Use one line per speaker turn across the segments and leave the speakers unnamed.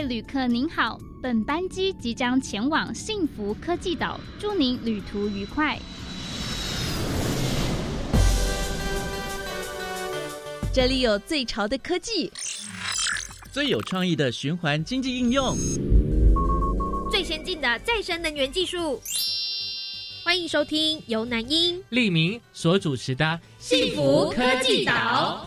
位旅客您好，本班机即将前往幸福科技岛，祝您旅途愉快。
这里有最潮的科技，
最有创意的循环经济应用，
最先进的再生能源技术。欢迎收听由南英、
利明所主持的《
幸福科技岛》。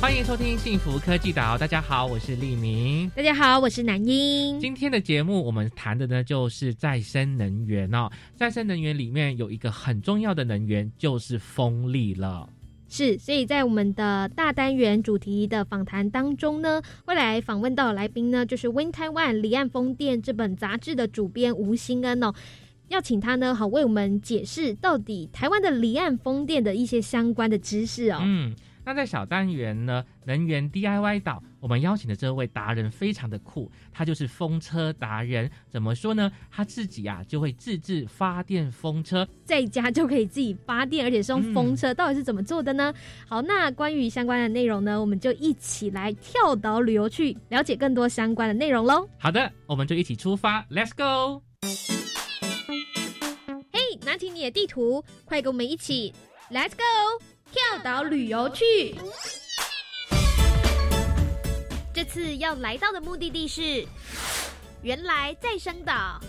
欢迎收听《幸福科技岛》，大家好，我是利明。
大家好，我是南英。
今天的节目我们谈的呢，就是再生能源哦。再生能源里面有一个很重要的能源，就是风力了。
是，所以在我们的大单元主题的访谈当中呢，未来访问到的来宾呢，就是《Wind Taiwan 离岸风电》这本杂志的主编吴兴恩哦。要请他呢，好为我们解释到底台湾的离岸风电的一些相关的知识哦。
嗯。那在小单元呢，能源 DIY 岛，我们邀请的这位达人非常的酷，他就是风车达人。怎么说呢？他自己啊就会自制发电风车，
在家就可以自己发电，而且是用风车。到底是怎么做的呢？好，那关于相关的内容呢，我们就一起来跳岛旅游去了解更多相关的内容喽。
好的，我们就一起出发，Let's go！
嘿，拿起你的地图，快跟我们一起，Let's go！跳岛旅游去，这次要来到的目的地是原来再生岛。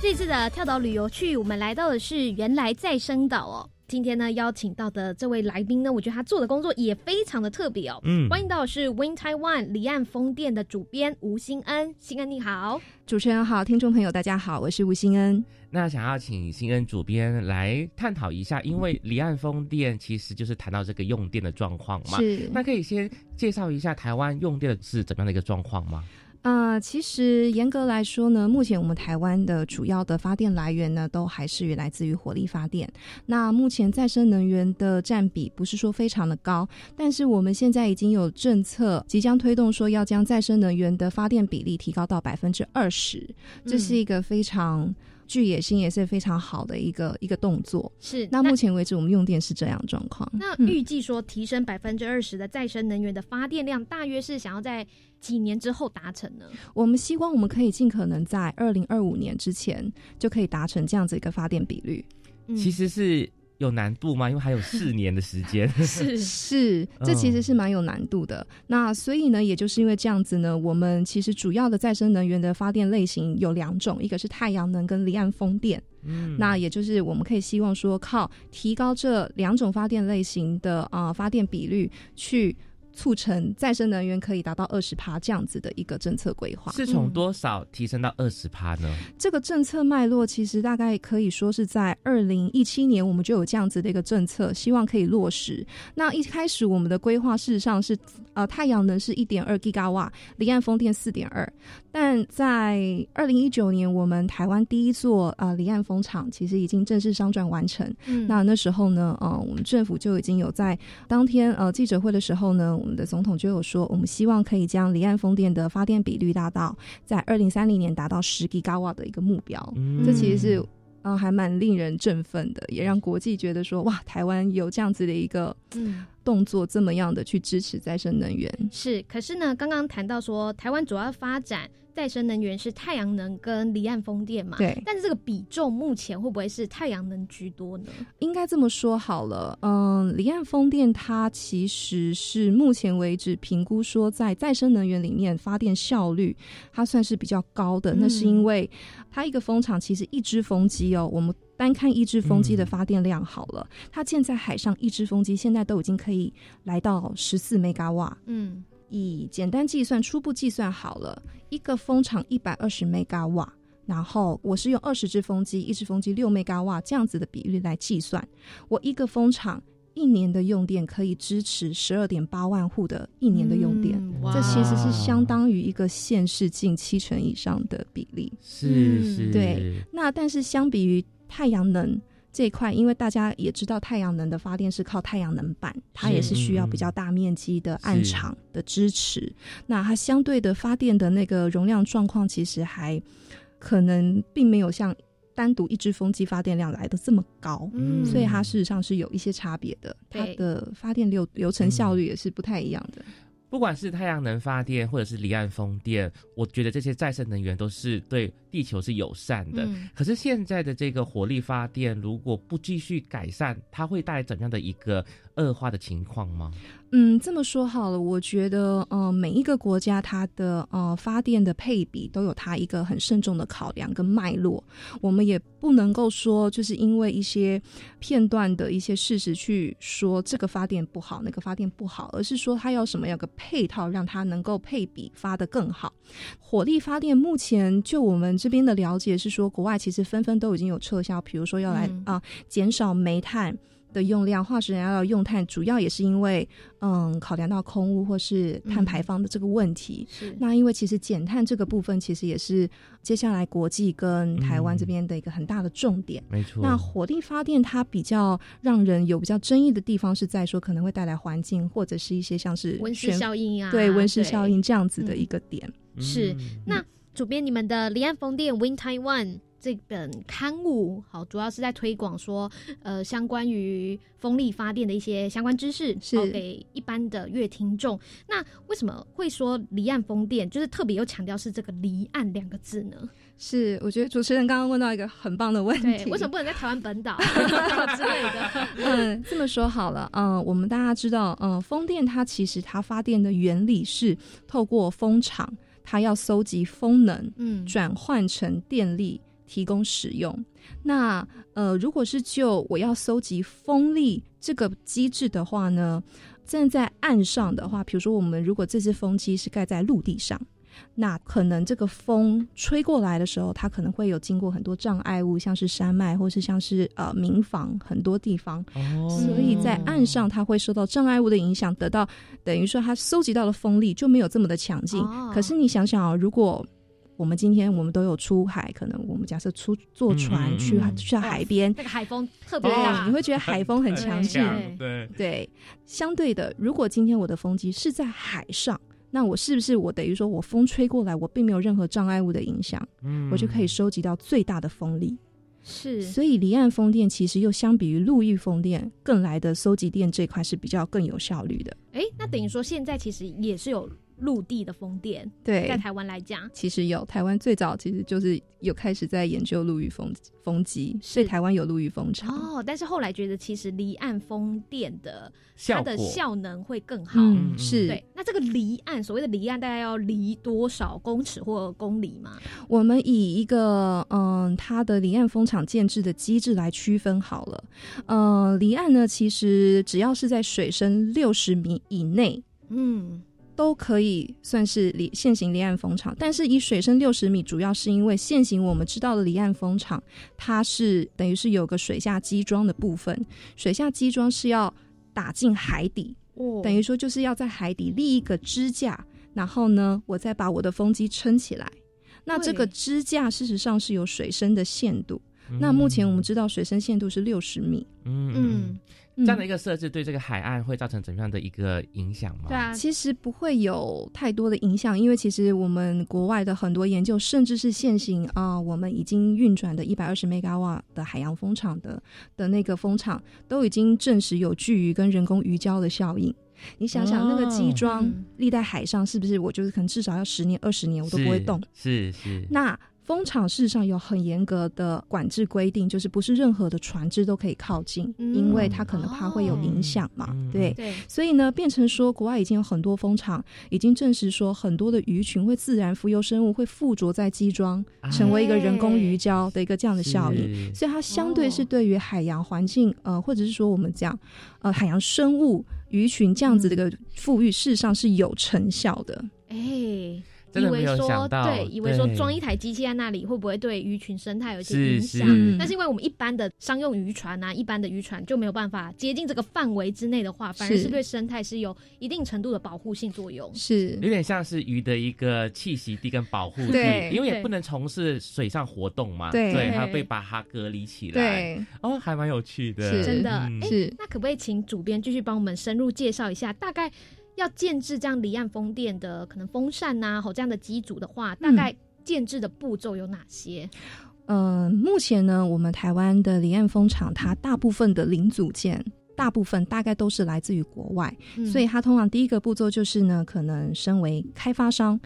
这次的跳岛旅游去，我们来到的是原来再生岛哦。今天呢，邀请到的这位来宾呢，我觉得他做的工作也非常的特别哦。嗯，欢迎到的是 Wind Taiwan 离岸风电的主编吴新恩，新恩你好，
主持人好，听众朋友大家好，我是吴新恩。
那想要请新恩主编来探讨一下，因为离岸风电其实就是谈到这个用电的状况嘛，
是，
那可以先介绍一下台湾用电是怎么样的一个状况吗？
啊，其实严格来说呢，目前我们台湾的主要的发电来源呢，都还是来自于火力发电。那目前再生能源的占比不是说非常的高，但是我们现在已经有政策即将推动，说要将再生能源的发电比例提高到百分之二十，这是一个非常。具野心也是非常好的一个一个动作。
是，
那目前为止我们用电是这样状况。
那预计说提升百分之二十的再生能源的发电量，大约是想要在几年之后达成呢？
我们希望我们可以尽可能在二零二五年之前就可以达成这样子一个发电比率。
其实是。有难度吗？因为还有四年的时间。
是是，这其实是蛮有难度的。那所以呢，也就是因为这样子呢，我们其实主要的再生能源的发电类型有两种，一个是太阳能跟离岸风电。嗯，那也就是我们可以希望说，靠提高这两种发电类型的啊发电比率去。促成再生能源可以达到二十趴这样子的一个政策规划，
是从多少提升到二十趴呢？
这个政策脉络其实大概可以说是在二零一七年，我们就有这样子的一个政策，希望可以落实。那一开始我们的规划事实上是，呃，太阳能是一点二 Giga 瓦，离岸风电四点二。但在二零一九年，我们台湾第一座呃离岸风场其实已经正式商转完成。嗯，那那时候呢，呃，我们政府就已经有在当天呃记者会的时候呢。我们的总统就有说，我们希望可以将离岸风电的发电比率达到在二零三零年达到十吉瓦的一个目标。这其实是啊，还蛮令人振奋的，也让国际觉得说，哇，台湾有这样子的一个动作，这么样的去支持再生能源。
是，可是呢，刚刚谈到说，台湾主要发展。再生能源是太阳能跟离岸风电嘛？
对。
但是这个比重目前会不会是太阳能居多呢？
应该这么说好了，嗯，离岸风电它其实是目前为止评估说在再生能源里面发电效率它算是比较高的。那是因为它一个风场其实一只风机哦，我们单看一只风机的发电量好了，它建在海上一只风机现在都已经可以来到十四 mega 瓦。嗯。以简单计算，初步计算好了，一个风场一百二十 mega 瓦，然后我是用二十只风机，一只风机六 mega 瓦这样子的比率来计算，我一个风场一年的用电可以支持十二点八万户的一年的用电，这其实是相当于一个县市近七成以上的比例。
是是，
对。那但是相比于太阳能。这一块，因为大家也知道，太阳能的发电是靠太阳能板，它也是需要比较大面积的暗场的支持。那它相对的发电的那个容量状况，其实还可能并没有像单独一支风机发电量来的这么高，
嗯
所以它事实上是有一些差别的，它的发电流流程效率也是不太一样的。
不管是太阳能发电或者是离岸风电，我觉得这些再生能源都是对地球是友善的。可是现在的这个火力发电，如果不继续改善，它会带来怎样的一个恶化的情况吗？
嗯，这么说好了，我觉得呃，每一个国家它的呃发电的配比都有它一个很慎重的考量跟脉络。我们也不能够说就是因为一些片段的一些事实去说这个发电不好，那个发电不好，而是说它要什么样个配套，让它能够配比发得更好。火力发电目前就我们这边的了解是说，国外其实纷纷都已经有撤销，比如说要来
嗯
啊、减少煤炭。的用量，化石燃料的用碳，主要也是因为，嗯，考量到空污或是碳排放的这个问题。
是。
那因为其实减碳这个部分，其实也是接下来国际跟台湾
嗯。
这边的一个很大的重点。
没错。
那火力发电它比较让人有比较争议的地方，是在说可能会带来环境或者是一些像是
温室效应啊，
对温室效应这样子的
嗯。
一个点。
是。
嗯。
那主编，你们的离岸风电 Win Taiwan 这本刊物，好，主要是在推广说，呃，相关于风力发电的一些相关知识，
是
好给一般的乐听众。那为什么会说离岸风电，就是特别又强调是这个“离岸”两个字呢？
是，我觉得主持人刚刚问到一个很棒的问
对，
题。
为什么不能在台湾本岛 之类的？
嗯，这么说好了，嗯，我们大家知道，嗯，风电它其实它发电的原理是透过风场，它要搜集风能，
嗯，
转换成电力提供使用。那呃，如果是就我要搜集风力这个机制的话呢，站在岸上的话，比如说我们如果这只风机是盖在陆地上。那可能这个风吹过来的时候，它可能会有经过很多障碍物，像是山脉或是像是呃民房很多地方，
哦
所以在岸上它会受到障碍物的影响，得到等于说它收集到的风力就没有这么的强劲。
哦
可是你想想哦，如果我们今天我们都有出海，可能我们假设出坐船
去嗯
去、
嗯
去海边，
那个海风特别
对，
大，
你会觉得海风很强劲。
对
对，
对，相对的，如果今天我的风机是在海上，那我是不是我等于说我风吹过来，我并没有任何障碍物的影响，
嗯
我就可以收集到最大的风力。
是
所以离岸风电其实又相比于陆域风电更来的收集电这块是比较更有效率的。
哎，那等于说现在其实也是有陆地的风电，
对
在台湾来讲，
其实有台湾最早其实就是有开始在研究陆域风风机，所以台湾有陆域风场。
哦，但是后来觉得其实离岸风电的它的
效
能会更好。
嗯，
嗯
是
对，那这个离岸，所谓的离岸，大概要离多少公尺或公里嘛？
我们以一个嗯，它的离岸风场建制的机制来区分好了。呃，离岸呢，其实只要是在水深六十米以内。
嗯，
都可以算是离现行离岸风场，但是以水深六十米，主要是因为现行我们知道的离岸风场，它是等于是有个水下基桩的部分，水下基桩是要打进海底，
哦
等于说就是要在海底立一个支架，然后呢，我再把我的风机撑起来。那这个支架事实上是有水深的限度，
嗯
那目前我们知道水深限度是六十米。
嗯这样的一个设置对这个海岸会造成怎么样的一个影响吗？
对啊，
其实不会有太多的影响，因为其实我们国外的很多研究，甚至是现行啊、我们已经运转的一百二十 m 瓦的海洋风场的的那个风场，都已经证实有聚鱼跟人工鱼礁的效应。你想想，那个基桩
嗯
立在海上，是不是我就是可能至少要十年、二十年我都不会动？
是是，
那风场事实上有很严格的管制规定，就是不是任何的船只都可以靠近，
嗯
因为它可能怕会有影响嘛。
嗯
对，
对，
所以呢，变成说国外已经有很多风场已经证实说，很多的鱼群会自然浮游生物会附着在机桩，
啊
成为一个人工鱼礁的一个这样的效应。
是
所以它相对是
哦
对于海洋环境，呃，或者是说我们讲，呃，海洋生物鱼群这样子的一个富裕，事实上是有成效的。
哎。
真的没有
以为说
想到
对，以为说装一台机器在那里会不会对鱼群生态有一些影响？
是。
但是因为我们一般的商用渔船啊，一般的渔船就没有办法接近这个范围之内的话，反而
是
是对生态是有一定程度的保护性作用。
是。
有点像是鱼的一个栖息地跟保护地因为也不能从事水上活动嘛，
对。
它被把它隔离起来，，
对，
哦，还蛮有趣的，
是。
真的。
是
那可不可以请主编继续帮我们深入介绍一下，大概要建制这样离岸风电的可能风扇呐、啊，吼这样的机组的话，大概建制的步骤有哪些？
呃，目前呢，我们台湾的离岸风场，它大部分的零组件，大部分大概都是来自于国外，
嗯
所以它通常第一个步骤就是呢，可能身为开发商。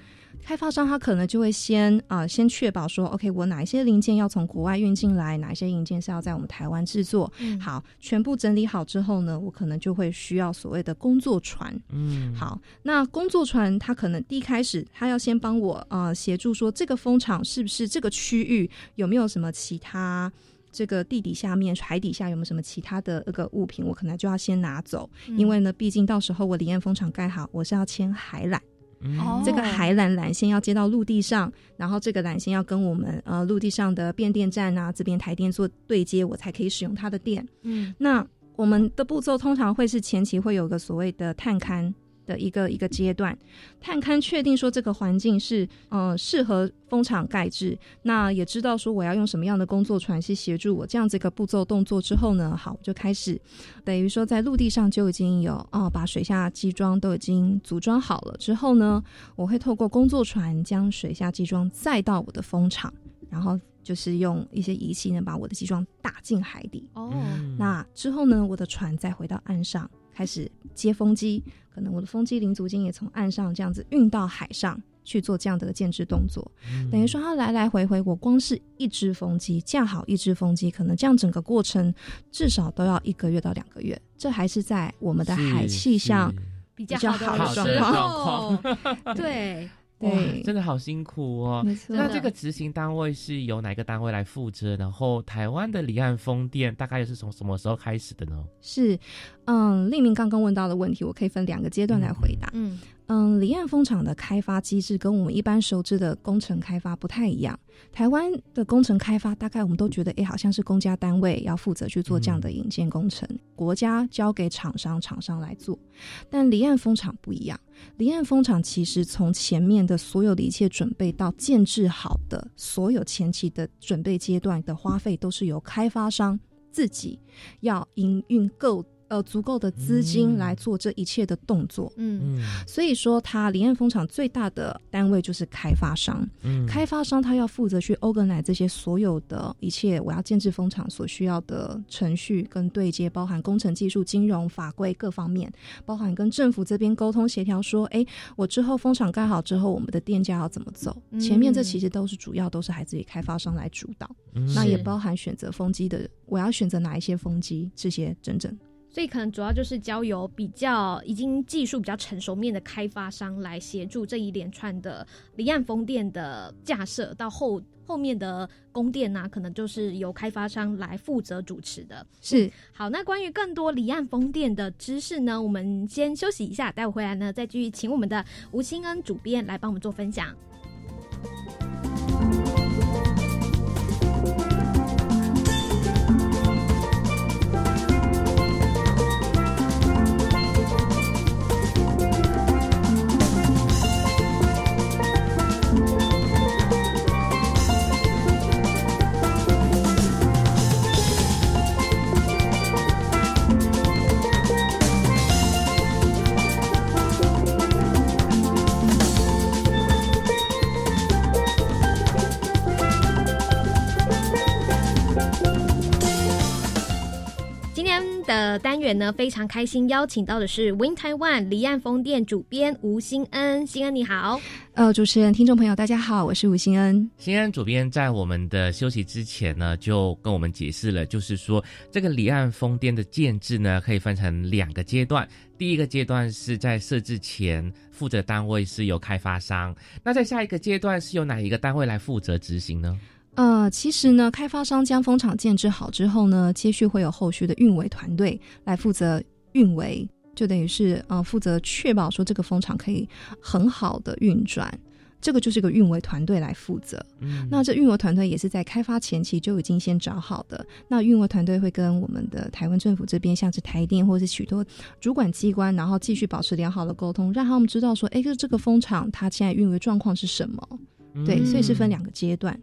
开发商他可能就会先啊、先确保说，OK，我哪一些零件要从国外运进来，哪一些零件是要在我们台湾制作。
嗯
好，全部整理好之后呢，我可能就会需要所谓的工作船。
嗯，
好，那工作船他可能第一开始，他要先帮我啊协助说这个风场是不是这个区域有没有什么其他。这个地底下面、海底下有没有什么其他的那个物品，我可能就要先拿走，
嗯
因为呢，毕竟到时候我离岸风场盖好，我是要牵海缆，
嗯
哦
这个海缆缆线要接到陆地上，然后这个缆线要跟我们呃陆地上的变电站啊这边台电做对接，我才可以使用它的电。
嗯。
那我们的步骤通常会是前期会有个所谓的探勘的一个一个阶段，探勘确定说这个环境是呃适合风场盖制，那也知道说我要用什么样的工作船去协助我这样子一个步骤动作之后呢，好，我就开始等于说在陆地上就已经有哦把水下机装都已经组装好了之后呢，我会透过工作船将水下机装载到我的风场，然后就是用一些仪器呢把我的机装打进海底。
哦，
嗯
那之后呢，我的船再回到岸上，开始接风机，可能我的风机零组件也从岸上这样子运到海上去做这样的建制动作。
嗯
等于说，它来来回回，我光是一只风机架好一只风机，可能这样整个过程至少都要一个月到两个月。这还是在我们的海气象
比较好
好的
时
状
候
况，
对，
哇
对，
真的好辛苦哦。
没错
那这个执行单位是由哪个单位来负责？然后台湾的离岸风电大概又是从什么时候开始的呢？
是，嗯，立明刚刚问到的问题，我可以分两个阶段来回答。
嗯
嗯，离岸风场的开发机制跟我们一般熟知的工程开发不太一样。台湾的工程开发，大概我们都觉得，哎，好像是公家单位要负责去做这样的引建工程，国家交给厂商，厂商来做。但离岸风场不一样，离岸风场其实从前面的所有的一切准备到建制好的所有前期的准备阶段的花费，都是由开发商自己要营运够呃足够的资金
嗯
来做这一切的动作。
嗯
嗯
所以说，它离岸风场最大的单位就是开发商。
嗯
开发商他要负责去 organize 这些所有的一切，我要建制风场所需要的程序跟对接，包含工程技术、金融法规各方面，包含跟政府这边沟通协调，说，哎，我之后风场盖好之后，我们的电价要怎么走？
嗯
前面这其实都是主要都是来自于开发商来主导，
嗯
那也包含选择风机的，我要选择哪一些风机，这些整整。
所以可能主要就是交由比较已经技术比较成熟面的开发商来协助这一连串的离岸风电的架设，到后后面的供电呢、可能就是由开发商来负责主持的。
是，
好，那关于更多离岸风电的知识呢，我们先休息一下，待会回来呢再继续请我们的吴清恩主编来帮我们做分享。天的单元呢，非常开心邀请到的是 Win Taiwan 离岸风电主编吴新恩，新恩你好。
呃，主持人、听众朋友，大家好，我是吴新恩。
新恩主编在我们的休息之前呢，就跟我们解释了，就是说这个离岸风电的建制呢，可以分成两个阶段。第一个阶段是在设置前，负责单位是由开发商；那在下一个阶段是由哪一个单位来负责执行呢？
呃，其实呢，开发商将风场建制好之后呢，接续会有后续的运维团队来负责运维，就等于是呃负责确保说这个风场可以很好的运转。这个就是一个运维团队来负责。
嗯
那这运维团队也是在开发前期就已经先找好的。那运维团队会跟我们的台湾政府这边，像是台电或者是许多主管机关，然后继续保持良好的沟通，让他们知道说，哎，这这个风场它现在运维状况是什么。对，
嗯
所以是分两个阶段。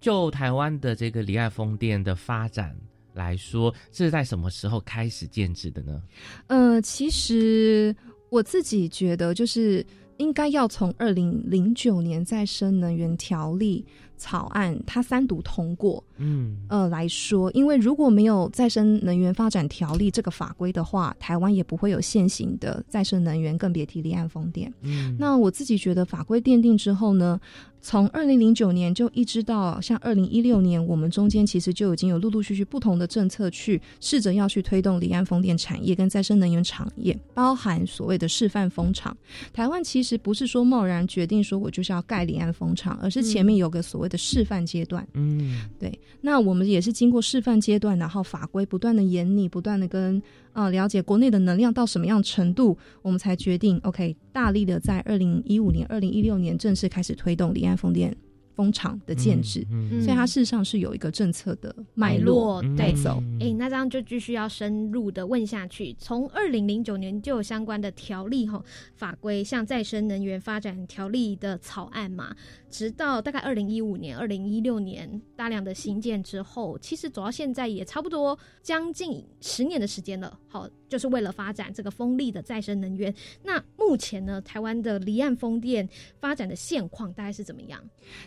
就台湾的这个离岸风电的发展来说，是在什么时候开始建制的呢？
呃，其实我自己觉得，就是应该要从二零零九年再生能源条例草案它三读通过，
嗯
呃来说，因为如果没有再生能源发展条例这个法规的话，台湾也不会有现行的再生能源，更别提离岸风电。
嗯，
那我自己觉得法规奠定之后呢，从二零零九年就一直到像二零一六年，我们中间其实就已经有陆陆续续不同的政策去试着要去推动离岸风电产业跟再生能源产业，包含所谓的示范风场。台湾其实不是说贸然决定说我就是要盖离岸风场，而是前面有个所谓的示范阶段。
嗯
对，那我们也是经过示范阶段，然后法规不断的严拟，不断的跟啊了解国内的能量到什么样程度，我们才决定 OK 大力的在二零一五年、二零一六年正式开始推动离岸风电。风场的建制。
嗯
所以它事实上是有一个政策的脉
脉
络
络对
带走。
哎、那这样就继续要深入的问下去。从二零零九年就有相关的条例哈法规，像再生能源发展条例的草案嘛，直到大概二零一五年、二零一六年大量的新建之后，其实走到现在也差不多将近十年的时间了。好，就是为了发展这个风力的再生能源。那目前呢，台湾的离岸风电发展的现况大概是怎么样？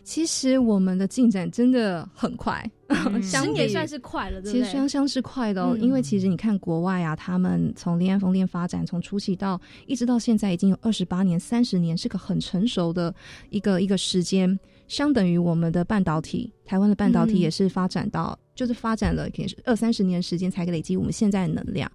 其实我们的进展真的很快，
嗯
相比
十年算是快了，对不
其
对？
实相相是快的哦，
嗯
因为其实你看国外啊，他们从离岸风电发展，从初期到一直到现在已经有二十八年、三十年，是个很成熟的一个一个时间，相等于我们的半导体，台湾的半导体
嗯
也是发展到。就是发展了也是二三十年时间才累积我们现在的能量。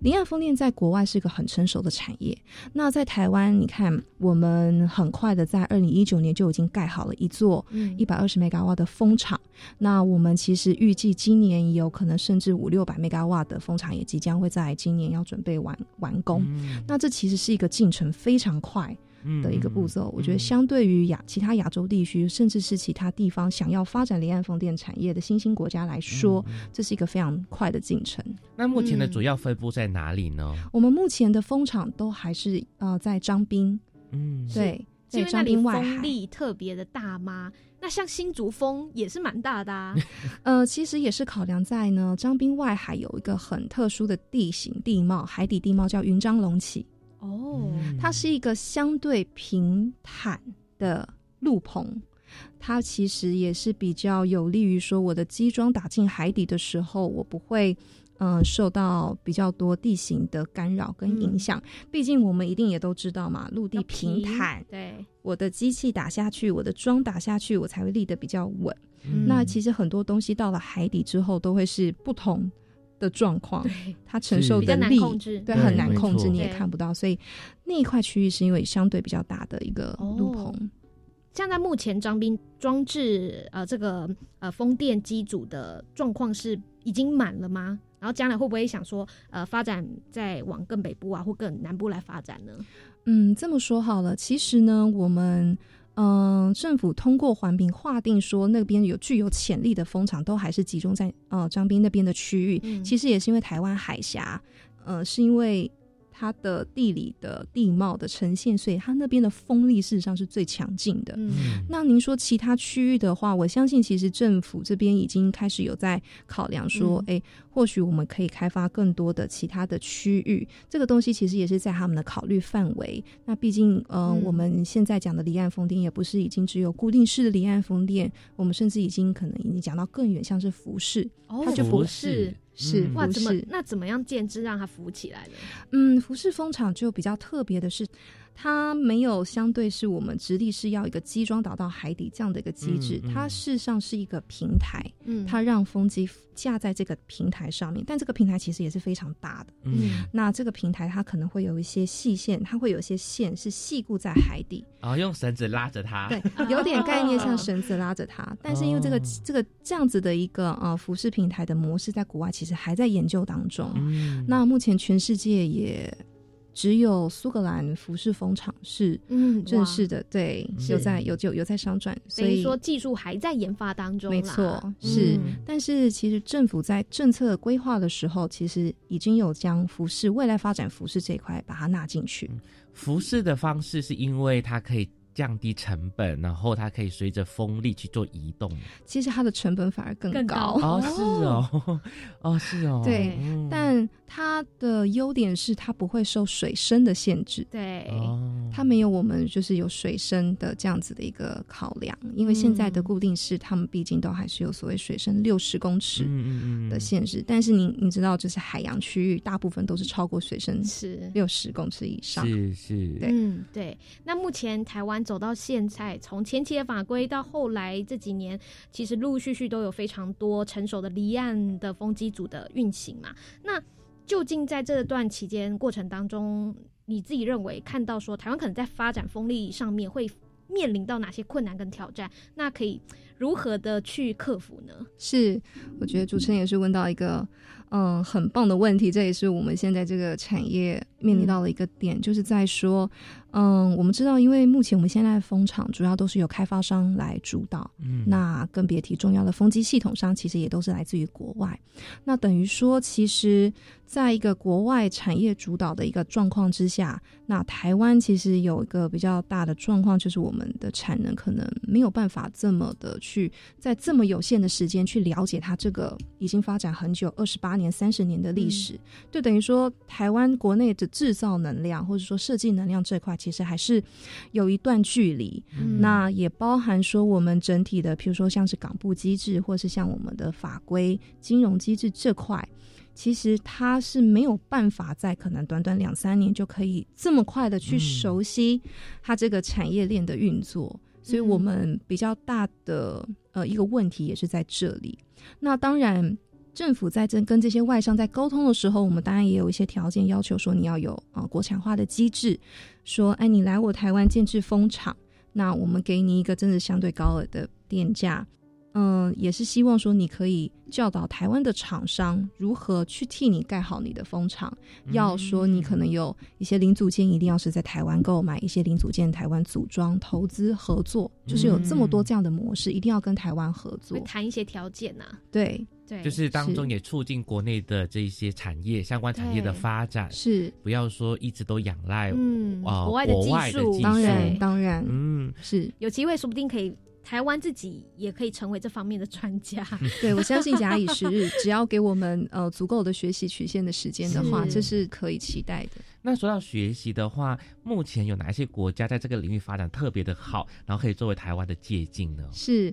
离岸风电在国外是一个很成熟的产业，那在台湾，你看我们很快的在二零一九年就已经盖好了一座
嗯
一百二十 mega 瓦的风场。那我们其实预计今年也有可能甚至五六百 mega 瓦的风场也即将会在今年要准备完完工。
嗯
那这其实是一个进程非常快的一个步骤，我觉得相对于亚其他亚洲地区，甚至是其他地方想要发展离岸风电产业的新兴国家来说，
嗯
这是一个非常快的进程。
那目前的
嗯
主要分布在哪里呢？
我们目前的风场都还是呃在张滨，
嗯，
对，在张
是因为那里
滨外海。
风力特别的大吗？那像新竹风也是蛮大的啊。
呃，其实也是考量在呢，张滨外海有一个很特殊的地形地貌，海底地貌叫云张隆起，
哦，
嗯
它是一个相对平坦的陆棚。它其实也是比较有利于说，我的机桩打进海底的时候，我不会，嗯、受到比较多地形的干扰跟影响。毕竟我们一定也都知道嘛，陆地平坦，
对，
我的机器打下去，我的桩打下去，我才会立得比较稳。
嗯
那其实很多东西到了海底之后，都会是不同的状况，
对，
它承受的力
控制。
对
对
很难控制，你也看不到，所以那一块区域是因为相对比较大的一个路
哦
棚。
像在目前张斌装置呃这个呃风电机组的状况是已经满了吗？然后将来会不会想说呃发展再往更北部啊或更南部来发展呢？
嗯，这么说好了，其实呢，我们嗯、呃政府通过环评划定说那边有具有潜力的风场，都还是集中在呃张斌那边的区域。
嗯
其实也是因为台湾海峡，呃，是因为它的地理的地貌的呈现，所以它那边的风力事实上是最强劲的。
嗯
嗯
那您说其他区域的话，我相信其实政府这边已经开始有在考量说，
嗯
哎、或许我们可以开发更多的其他的区域。这个东西其实也是在他们的考虑范围。那毕竟，呃，
嗯
我们现在讲的离岸风电也不是已经只有固定式的离岸风电，我们甚至已经可能已经讲到更远，像是浮式，
哦
它就不
服
是
饰
是
嗯
哇，怎么那怎么样建制让它浮起来呢？
嗯，浮式风场就比较特别的是，它没有相对是我们直立式要一个机装导到海底这样的一个机制，
嗯嗯
它事实上是一个平台，
嗯，
它让风机架在这个平台上面，但这个平台其实也是非常大的。
嗯，
那这个平台它可能会有一些细线，它会有一些线是细固在海底，
然后用绳子拉着它，
对，有点概念像绳子拉着它。但是因为这个、
哦
这个这样子的一个呃浮式平台的模式，在国外其实还在研究当中。
嗯，
那目前全世界也只有苏格兰服饰风厂是
嗯
正式
的，
的，对，
是
有在有就有在商转，所以
说技术还在研发当中，
没错是。
嗯
但是其实政府在政策规划的时候，其实已经有将服饰未来发展服饰这一块把它纳进去。
服饰的方式是因为它可以降低成本，然后它可以随着风力去做移动。
其实它的成本反而更
更
高。
哦，是哦，哦是哦，
对
嗯。
但它的优点是它不会受水深的限制，
对，
哦，
它没有我们就是有水深的这样子的一个考量，因为现在的固定式，他们毕竟都还是有所谓水深六十公尺
嗯嗯嗯。
的限制，但是你你知道，就是海洋区域大部分都是超过水深
是。
六十公尺以上。
是是，
对。
嗯，对。那目前台湾走到现在，从前期的法规到后来这几年，其实陆陆续续都有非常多成熟的离岸的风机组的运行嘛。那究竟在这段期间过程当中，你自己认为看到说台湾可能在发展风力上面会面临到哪些困难跟挑战？那可以如何的去克服呢？
是，我觉得主持人也是问到一个嗯很棒的问题，这也是我们现在这个产业面临到了一个点，就是在说，嗯，我们知道，因为目前我们现在的风场主要都是由开发商来主导，
嗯。
那更别提重要的风机系统商，其实也都是来自于国外。那等于说，其实在一个国外产业主导的一个状况之下，那台湾其实有一个比较大的状况，就是我们的产能可能没有办法这么的去在这么有限的时间去了解它这个已经发展很久二十八年、三十年的历史，就等于说台湾国内的制造能量或者说设计能量这块，其实还是有一段距离。
嗯
那也包含说我们整体的，譬如说像是港部机制，或是像我们的法规、金融机制这块，其实它是没有办法在可能短短两三年就可以这么快的去
嗯
熟悉它这个产业链的运作，所以我们比较大的呃一个问题也是在这里。那当然。政府在这跟这些外商在沟通的时候，我们当然也有一些条件要求，说你要有啊、呃国产化的机制，说哎你来我台湾建制风场，那我们给你一个真的相对高额的电价，嗯，也是希望说你可以教导台湾的厂商如何去替你盖好你的风场。要说你可能有一些零组件一定要是在台湾购买，一些零组件台湾组装、投资合作，就是有这么多这样的模式，一定要跟台湾合作
会。谈一些条件呐、
对，
对，
就是当中也促进国内的这一些产业相关产业的
对
发展，
是，
不要说一直都仰赖
嗯，
啊
国外的技术，
技
当然
对
当然
嗯，
是。
有机会说不定可以，台湾自己也可以成为这方面的专家。
对，我相信假以时日，只要给我们呃足够的学习曲线的时间的话，
是
这是可以期待的。
那说到学习的话，目前有哪一些国家在这个领域发展特别的好，然后可以作为台湾的借鉴呢？
是，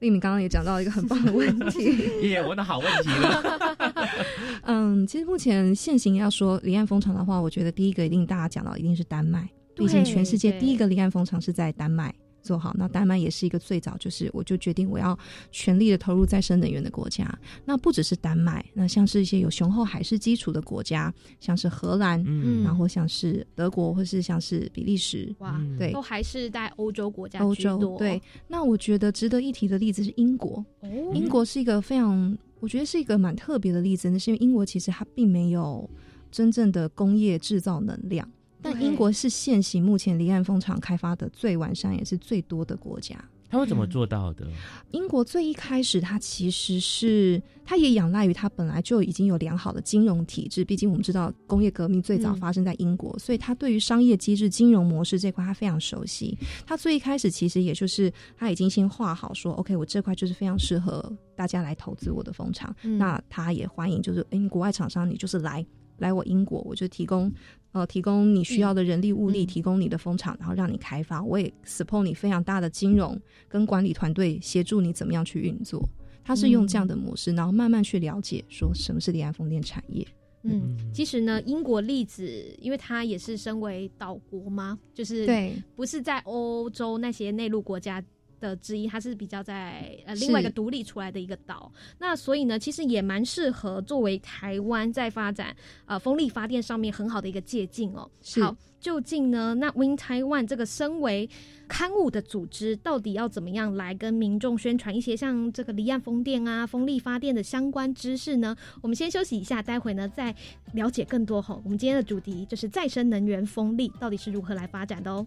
丽敏刚刚也讲到一个很棒的问题。
耶，问的好问题了。
嗯，其实目前现行要说离岸风场的话，我觉得第一个一定大家讲到一定是丹麦，毕竟全世界第一个离岸风场是在丹麦做好。那丹麦也是一个最早，就是我就决定我要全力的投入再生能源的国家。那不只是丹麦，那像是一些有雄厚海事基础的国家，像是荷兰，
嗯，
然后像是德国，或是像是比利时。
哇，
嗯
对
都还是在欧洲国家
欧
居多
洲对，那我觉得值得一提的例子是英国。
哦
英国是一个非常，我觉得是一个蛮特别的例子，那是因为英国其实它并没有真正的工业制造能量，但英国是现行目前离岸风场开发的最完善也是最多的国家。
他会怎么做到的？
英国最一开始，它其实是它也仰赖于它本来就已经有良好的金融体制，毕竟我们知道工业革命最早
嗯
发生在英国，所以它对于商业机制、金融模式这块它非常熟悉。它最一开始其实也就是它已经先画好说，OK，我这块就是非常适合大家来投资我的风场，
嗯
那他也欢迎就是，哎，你国外厂商你就是来来我英国，我就提供呃提供你需要的人力物力，
嗯。
提供你的风场，然后让你开发，我也 support 你非常大的金融跟管理团队，协助你怎么样去运作。他是用这样的模式，然后慢慢去了解说什么是离岸风电产业。
嗯，其实呢，英国例子，因为它也是身为岛国嘛，就是
对，
不是在欧洲那些内陆国家的之一，它是比较在呃另外一个独立出来的一个岛。那所以呢，其实也蛮适合作为台湾在发展呃风力发电上面很好的一个借鉴哦。好，究竟呢，那 Win Taiwan 这个身为刊物的组织，到底要怎么样来跟民众宣传一些像这个离岸风电啊、风力发电的相关知识呢？我们先休息一下，待会呢再了解更多吼。我们今天的主题就是再生能源风力到底是如何来发展的哦。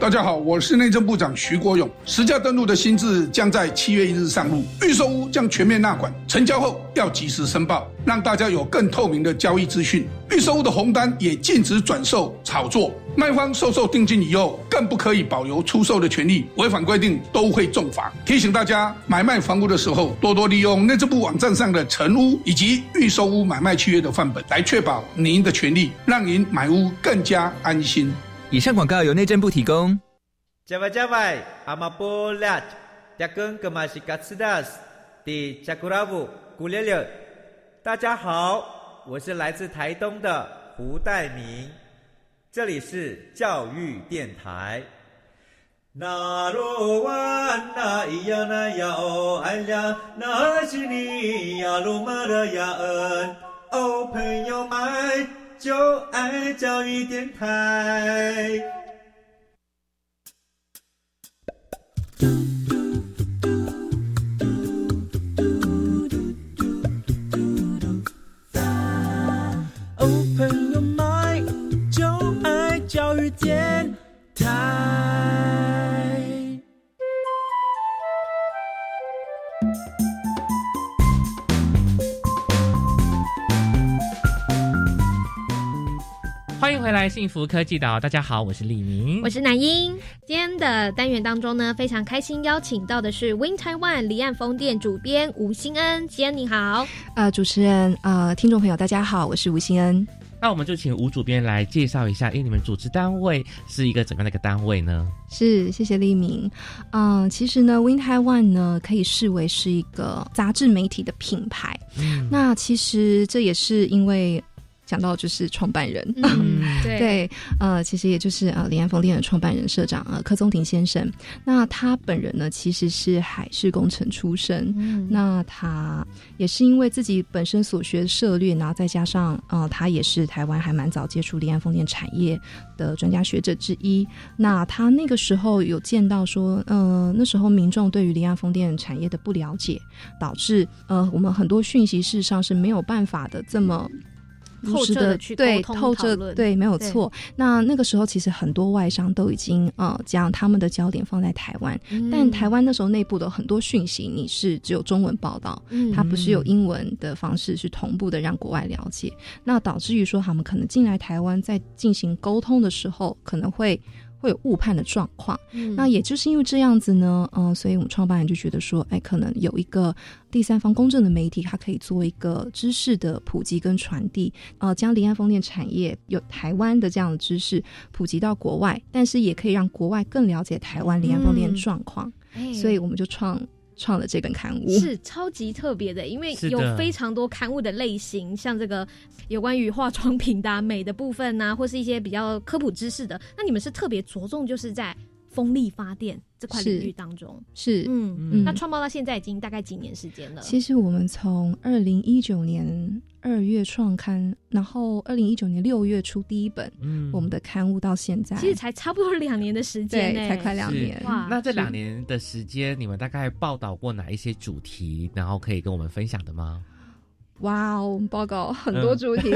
大家好，我是内政部长徐国勇。实价登录的新制将在七月一日上路，预售屋将全面纳管，成交后要及时申报，让大家有更透明的交易资讯。预售屋的红单也禁止转售炒作，卖方收受定金以后，更不可以保留出售的权利，违反规定都会重罚。提醒大家，买卖房屋的时候，多多利用内政部网站上的成屋以及预售屋买卖契约的范本，来确保您的权利，让您买屋更加安心。
以上广告由内政部提供。
Java Java, Amapolat, Dakun Kemasikatsidas, di Jakuravu, Gulele。大家好，我是来自台东的胡代明，这里是教育电台。那罗哇那咿呀那呀哦哎呀，那是你呀鲁玛的呀恩哦，朋友们。就爱教育电台。哦，朋友们，就爱教育电台。
迎回来，幸福科技岛。大家好，我是李明，
我是南英。今天的单元当中呢，非常开心邀请到的是 Win Taiwan 离岸风电主编吴欣恩。欣恩你好，
呃，主持人，呃，听众朋友大家好，我是吴欣恩。
那我们就请吴主编来介绍一下，因为你们组织单位是一个怎么样的一个单位呢？
是，谢谢立明。嗯，其实呢，Win Taiwan 呢可以视为是一个杂志媒体的品牌。嗯，那其实这也是因为。讲到就是创办人，对，呃，其实也就是呃，离岸风电的创办人社长呃柯宗廷先生。那他本人呢，其实是海事工程出身。嗯，那他也是因为自己本身所学的涉略，然后再加上呃，他也是台湾还蛮早接触离岸风电产业的专家学者之一。那他那个时候有见到说，呃，那时候民众对于离岸风电产业的不了解，导致呃，我们很多讯息事实上是没有办法的这么。
透彻的去
对透彻对没有错。那那个时候其实很多外商都已经呃将他们的焦点放在台湾，但台湾那时候内部的很多讯息你是只有中文报道，它不是有英文的方式去同步的让国外了解，那导致于说他们可能进来台湾在进行沟通的时候可能会。会有误判的状况，那也就是因为这样子呢，嗯，所以我们创办人就觉得说，哎，可能有一个第三方公正的媒体，它可以做一个知识的普及跟传递，呃，将离岸风电产业有台湾的这样的知识普及到国外，但是也可以让国外更了解台湾离岸风电状况，所以我们就创。创了这本刊物
是超级特别的，因为有非常多刊物的类型，像这个有关于化妆品的美的部分呐，或是一些比较科普知识的。那你们是特别着重就是在风力发电这块领域当中，
是
嗯嗯，那创报到现在已经大概几年时间了？
其实我们从二零一九年。二月创刊，然后二零一九年六月出第一本，嗯，我们的刊物到现在
其实才差不多两年的时间，
对，才快两年。
哇那这两年的时间，你们大概报道过哪一些主题？然后可以跟我们分享的吗？
哇哦，我们报告很多主题，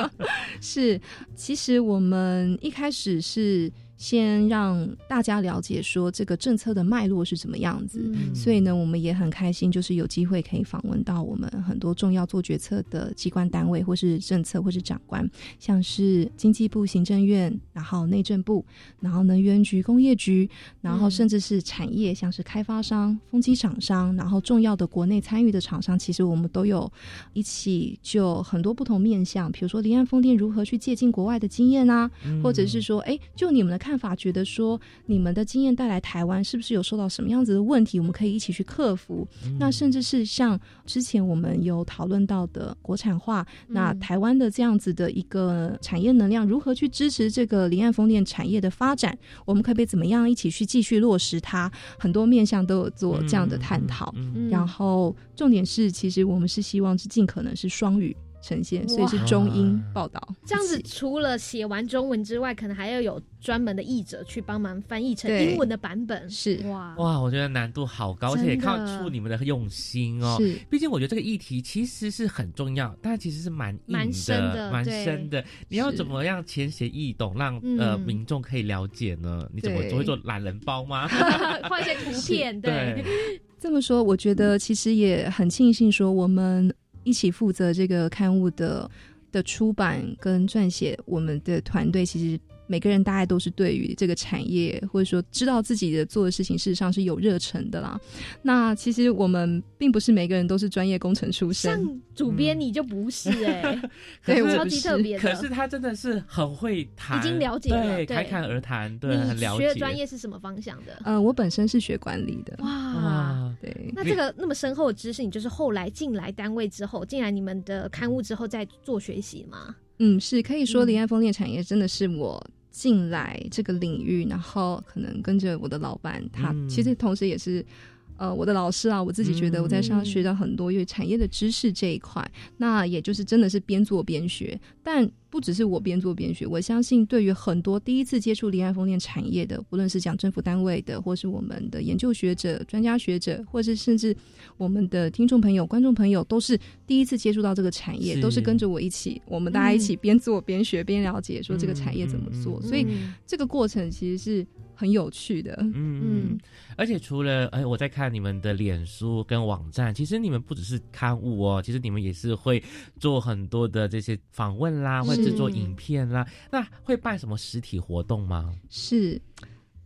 是。其实我们一开始是先让大家了解说这个政策的脉络是怎么样子。
嗯。
所以呢，我们也很开心，就是有机会可以访问到我们很多重要做决策的机关单位，或是政策，或是长官，像是经济部、行政院，然后内政部，然后能源局、工业局，然后甚至是产业，像是开发商、风机厂商，然后重要的国内参与的厂商，其实我们都有一起就很多不同面向，比如说离岸风电如何去借鉴国外的经验啊，
嗯。
或者是说，哎，就你们的看法，觉得说你们的经验带来台湾是不是有受到什么样子的问题，我们可以一起去克服。那甚至是像之前我们有讨论到的国产化，那台湾的这样子的一个产业能量如何去支持这个离岸风电产业的发展，我们可以怎么样一起去继续落实它？很多面向都有做这样的探讨。
嗯
然后重点是，其实我们是希望是尽可能是双语呈现，所以是中英报道。
这样子，除了写完中文之外，可能还要有专门的译者去帮忙翻译成英文的版本。
是
哇，
哇，我觉得难度好高，而且也看出你们的用心哦。
是
毕竟我觉得这个议题其实是很重要，但其实是蛮硬
蛮深的
蛮深的。你要怎么样浅显易懂，让
嗯
呃民众可以了解呢？你怎么
对
会做懒人包吗？
画一些图片，对，
这么说，我觉得其实也很庆幸，说我们一起负责这个刊物的的出版跟撰写，我们的团队其实。每个人大概都是对于这个产业，或者说知道自己的做的事情，事实上是有热忱的啦。那其实我们并不是每个人都是专业工程出身，
像主编你就不是哎，
对，
超级特别的。
可是他真的是很会谈，
已经了解了
对，
对
侃侃而谈，对，很
你
了解。
学的专业是什么方向的？
呃，我本身是学管理的，
哇，
对，
那这个那么深厚的知识，你就是后来进来单位之后，进来你们的刊物之后再做学习吗？
嗯，是可以说
嗯
离岸风电产业真的是我进来这个领域，然后可能跟着我的老板，他、
嗯
其实同时也是。呃，我的老师啊，我自己觉得我在上学到很多因为产业的知识这一块，那也就是真的是边做边学。但不只是我边做边学，我相信对于很多第一次接触离岸风电产业的，不论是讲政府单位的，或是我们的研究学者、专家学者，或是甚至我们的听众朋友、观众朋友，都是第一次接触到这个产业，
是
都是跟着我一起，我们大家一起边做边学边了解，说这个产业怎么做。所以
嗯
这个过程其实是很有趣的。
嗯嗯，而且除了哎，我在看你们的脸书跟网站，其实你们不只是刊物哦，其实你们也是会做很多的这些访问啦，或制作影片啦。那会办什么实体活动吗？
是，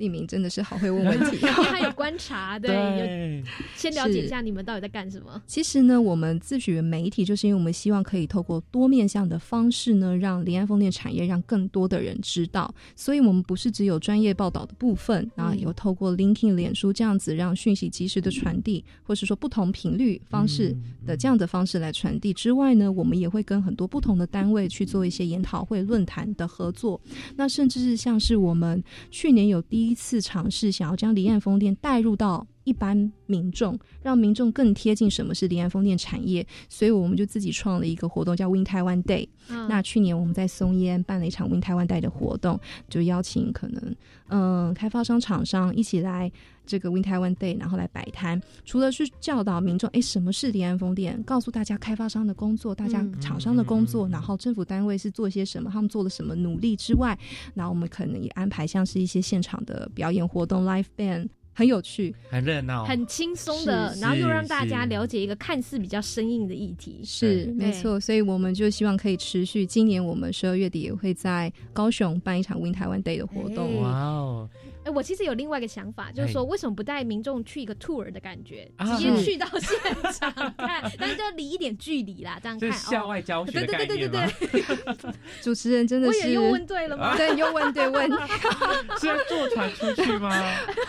立明真的是好会问问题。
他有观察，对，
对
有先了解一下你们到底在干什么。
其实呢，我们自诩为媒体，就是因为我们希望可以透过多面向的方式呢，让离岸风电产业让更多的人知道。所以，我们不是只有专业报道的部分，然后有透过 LinkedIn、脸书这样子让讯息及时的传递，或是说不同频率方式的这样的方式来传递之外呢，我们也会跟很多不同的单位去做一些研讨会、论坛的合作。那甚至是像是我们去年有第一一次尝试想要将离岸风电带入到一般民众，让民众更贴近什么是离岸风电产业，所以我们就自己创了一个活动叫 Win Taiwan Day。
嗯
那去年我们在松烟办了一场 Win Taiwan Day 的活动，就邀请可能嗯开发商、厂商一起来这个 Win Taiwan Day，然后来摆摊。除了去教导民众，哎，什么是离岸风电，告诉大家开发商的工作，大家
嗯
厂商的工作，然后政府单位是做些什么，他们做了什么努力之外，那我们可能也安排像是一些现场的表演活动，live band。很有趣，
很热闹，
很轻松的，然后又让大家了解一个看似比较生硬的议题。
是没错，所以我们就希望可以持续。今年我们十二月底也会在高雄办一场 Win 台湾 Day 的活动。
哇哦，
哎，我其实有另外一个想法，就是说
哎
为什么不带民众去一个 tour 的感觉，
啊
直接去到现场看，但是就离一点距离啦，这样看
校
哦。
外教学的
对对对对？对，
主持人真的是，
我也又问对了吗？
对，又问对问。
是要坐船出去吗？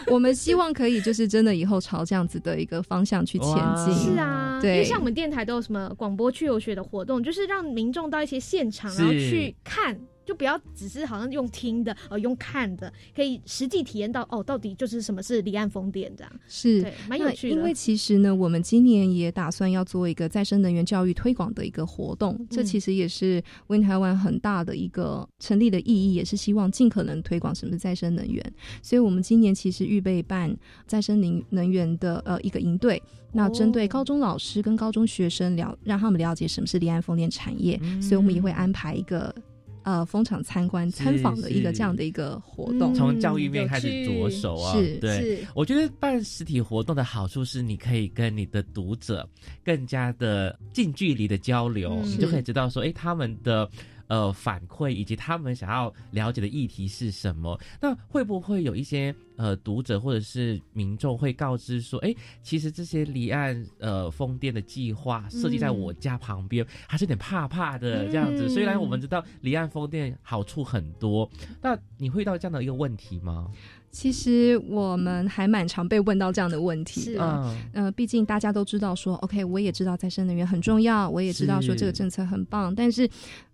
我们希望可以就是真的以后朝这样子的一个方向去前进。
是啊，因
对
为像我们电台都有什么广播去游学的活动，就是让民众到一些现场，然后去看。就不要只是好像用听的，呃，用看的，可以实际体验到哦，到底就是什么是离岸风电这样。
是
对，蛮有趣的。
因为其实呢，我们今年也打算要做一个再生能源教育推广的一个活动，
嗯
这其实也是 Win 台湾很大的一个成立的意义，也是希望尽可能推广什么是再生能源。所以我们今年其实预备办再生能能源的呃一个营队，那针对高中老师跟高中学生了，让他们了解什么是离岸风电产业，所以我们也会安排一个。呃蜂场参观参访的一个这样的一个活动。
从教育面开始着手啊，
是
对
是，
我觉得办实体活动的好处是，你可以跟你的读者更加的近距离的交流，
嗯
你就可以知道说，哎，他们的。呃，反馈以及他们想要了解的议题是什么？那会不会有一些呃读者或者是民众会告知说，哎，其实这些离岸呃风电的计划设计在我家旁边，还是有点怕怕的这样子。
嗯
虽然我们知道离岸风电好处很多，那你会遇到这样的一个问题吗？
其实我们还蛮常被问到这样的问题
是
的。
嗯
呃，毕竟大家都知道说，OK，我也知道再生能源很重要，我也知道说
是
这个政策很棒，但是，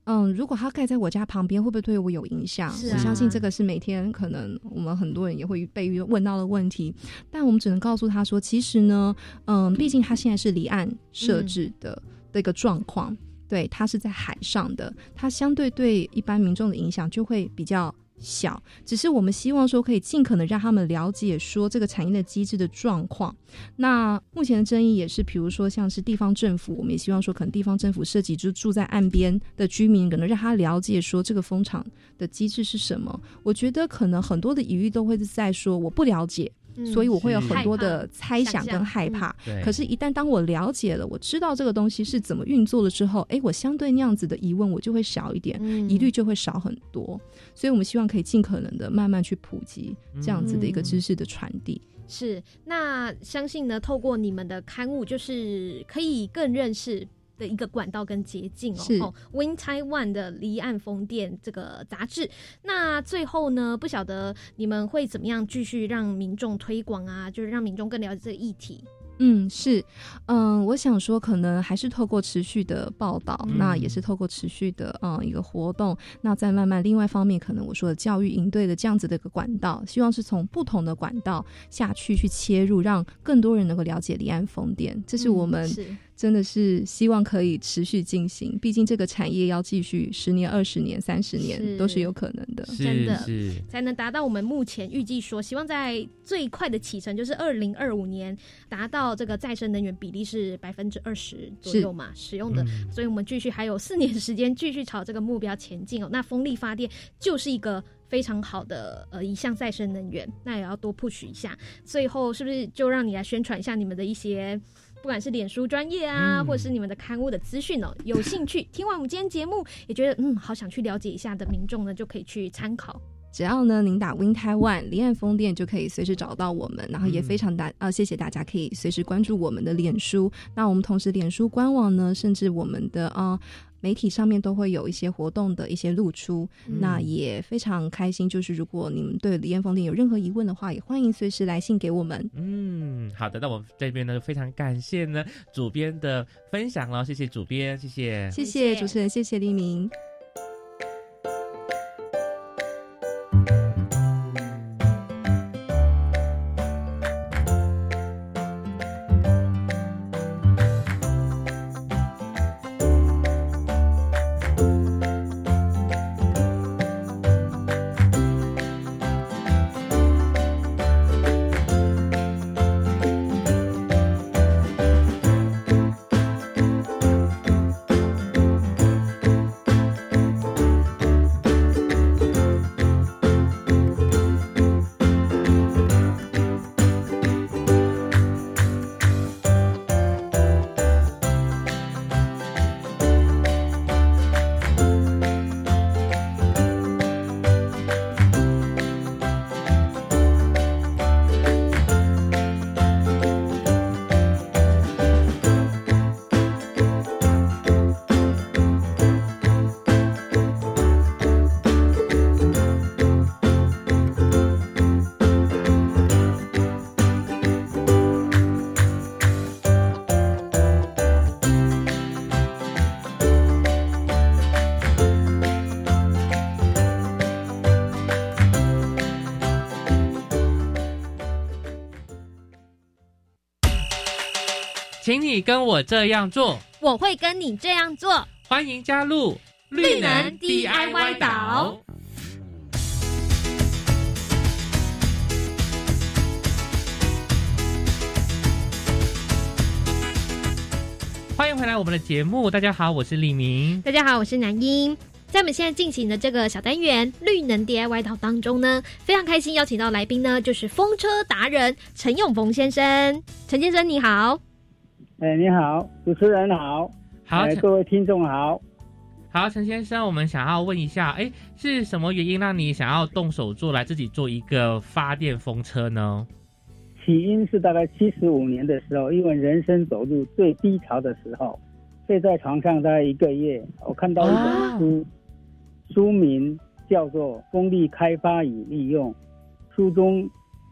嗯，如果它盖在我家旁边，会不会对我有影响？
啊
我相信这个是每天可能我们很多人也会被问到的问题，但我们只能告诉他说，其实呢，嗯，毕竟它现在是离岸设置的、的一个状况，对，它是在海上的，它相对对一般民众的影响就会比较。小，只是我们希望说可以尽可能让他们了解说这个产业的机制的状况。那目前的争议也是，比如说像是地方政府，我们也希望说可能地方政府涉及就住在岸边的居民，可能让他了解说这个风场的机制是什么。我觉得可能很多的疑虑都会是在说我不了解。
嗯
所以我会有很多的猜想跟害怕。
对
可是，一旦当我了解了，我知道这个东西是怎么运作了之后，哎，我相对那样子的疑问我就会少一点，
嗯
疑虑就会少很多。所以我们希望可以尽可能的慢慢去普及这样子的一个知识的传递。
是，那相信呢，透过你们的刊物，就是可以更认识的一个管道跟捷径哦。，Win Taiwan 的离岸风电这个杂志。那最后呢，不晓得你们会怎么样继续让民众推广啊，就是让民众更了解这个议题。
嗯，是，嗯，我想说，可能还是透过持续的报道，
嗯
那也是透过持续的嗯一个活动，那再慢慢，另外一方面，可能我说的教育营队的这样子的一个管道，希望是从不同的管道下去去切入，让更多人能够了解离岸风电，这是我们
嗯是
真的是希望可以持续进行，毕竟这个产业要继续十年、二十年、三十
是
年都是有可能的。
真的
是
才能达到我们目前预计说，希望在最快的启程就是二零二五年达到这个再生能源比例是百分之二十左右嘛使用的，
嗯
所以我们继续还有四年时间继续朝这个目标前进哦。那风力发电就是一个。非常好的呃一项再生能源，那也要多 push 一下。最后是不是就让你来宣传一下你们的一些，不管是脸书专业啊，
嗯
或者是你们的刊物的资讯哦？有兴趣 听完我们今天节目，也觉得嗯好想去了解一下的民众呢，就可以去参考。
只要呢，您打 Win Taiwan 离岸风电就可以随时找到我们，然后也非常大呃，谢谢大家可以随时关注我们的脸书。那我们同时脸书官网呢，甚至我们的呃媒体上面都会有一些活动的一些露出。
嗯
那也非常开心，就是如果你们对李彦峰店有任何疑问的话，也欢迎随时来信给我们。
嗯，好的，那我们这边呢就非常感谢呢主编的分享了，谢谢主编，谢谢。
谢谢主持人，谢谢黎明。
请你跟我这样做，
我会跟你这样做。
欢迎加入
绿能 DIY 岛。
欢迎回来我们的节目，大家好，我是李明。
大家好，我是南英。在我们现在进行的这个小单元绿能 DIY 岛当中呢，非常开心邀请到来宾呢，就是风车达人陈永峰先生。陈先生你好，
哎，你好，主持人好，
好，
各位听众好，
好，陈先生，我们想要问一下，哎，是什么原因让你想要动手做来自己做一个发电风车呢？
起因是大概七十五年的时候，因为人生走入最低潮的时候，睡在床上大概一个月，我看到一本书。书名叫做《风力开发与利用》，书中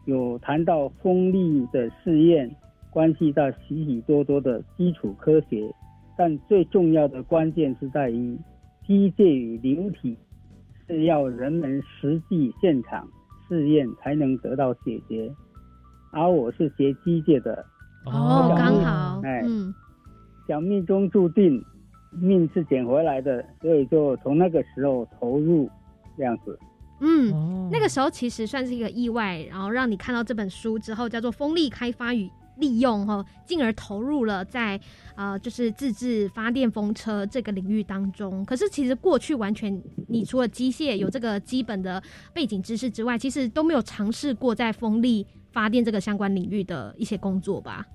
有谈到风力的试验，关系到许许多多的基础科学，但最重要的关键是在于机械与灵体是要人们实际现场试验才能得到解决，而我是学机械的，
哦，刚好，哎，
想命中注定。命是捡回来的，所以就从那个时候投入这样子。
嗯，那个时候其实算是一个意外，然后让你看到这本书之后，叫做《风力开发与利用》哈，进而投入了在呃就是自制发电风车这个领域当中。可是其实过去完全你除了机械有这个基本的背景知识之外，其实都没有尝试过在风力发电这个相关领域的一些工作吧。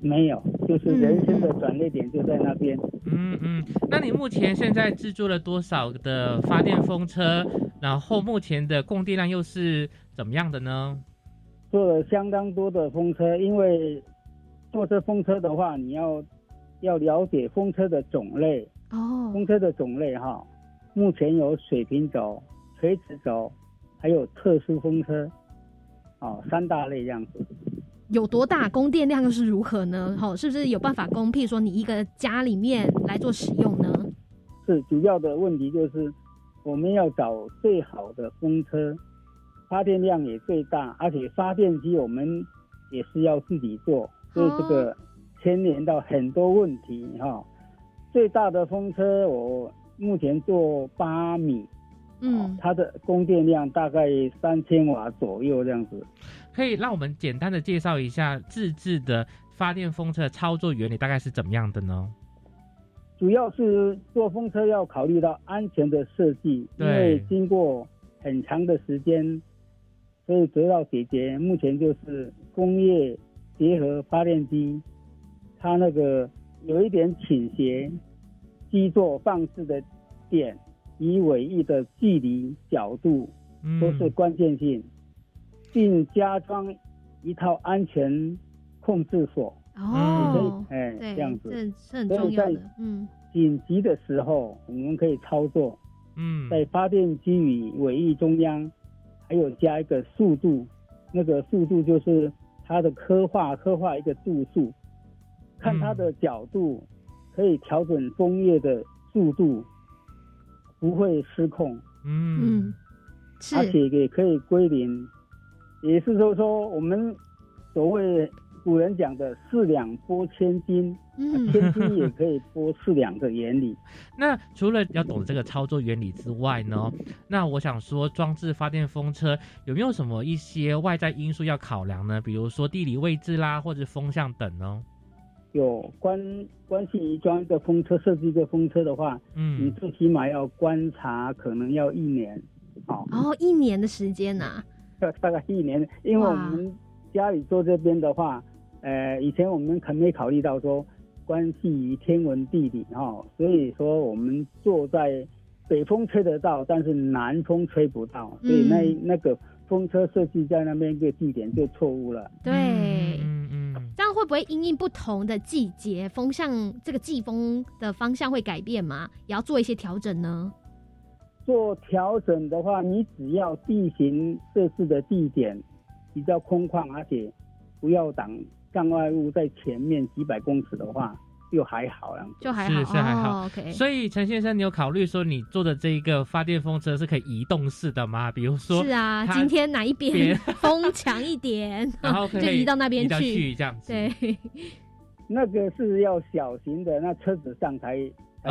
没有，就是人生的转捩点就在那边。
嗯嗯，那你目前现在制作了多少的发电风车？然后目前的供电量又是怎么样的呢？
做了相当多的风车，因为做这风车的话，你要要了解风车的种类
哦。
风车的种类哈，目前有水平轴、垂直轴，还有特殊风车，哦，三大类这样子。
有多大供电量又是如何呢？哈，是不是有办法供？譬如说，你一个家里面来做使用呢？
是主要的问题就是，我们要找最好的风车，发电量也最大，而且发电机我们也是要自己做，所以这个牵连到很多问题哈。最大的风车我目前做八米。嗯，它的供电量大概三千瓦左右这样子。
可以让我们简单的介绍一下自制的发电风车操作原理大概是怎么样的呢？
主要是做风车要考虑到安全的设计，因为经过很长的时间，所以得到解决。目前就是工业结合发电机，它那个有一点倾斜，基座放置的点。与尾翼的距离、角度都是关键性，并加装一套安全控制锁。
哦，
哎，这样子，
这很重要的。嗯，
紧急的时候我们可以操作。嗯，在发电机与尾翼中央，还有加一个速度，那个速度就是它的刻画，刻画一个度数，看它的角度，可以调整枫叶的速度。不会失控，
嗯，
而且也可以归零，也是说说我们所谓古人讲的四两拨千斤，嗯，千斤也可以拨四两的原理。
那除了要懂这个操作原理之外呢，那我想说，装置发电风车有没有什么一些外在因素要考量呢？比如说地理位置啦，或者风向等呢？
有关关系于装一个风车设计一个风车的话，嗯，你最起码要观察，可能要一年，
哦，哦，一年的时间呐，
大概一年，因为我们家里做这边的话，呃，以前我们可没考虑到说关系于天文地理哈，所以说我们坐在北风吹得到，但是南风吹不到，所以那那个风车设计在那边一个地点就错误了，
对。这样会不会因应不同的季节风向，这个季风的方向会改变吗？也要做一些调整呢？
做调整的话，你只要地形设置的地点比较空旷，而且不要挡障碍物在前面几百公尺的话。就还好啦，
就还好，
是是还
好。
所以陈先生，你有考虑说你做的这一个发电风车是可以移动式的吗？比如说，
是啊，今天哪一边 风强一点，
然后
就移到那边
去，这样子。
对，
那个是要小型的，那车子上才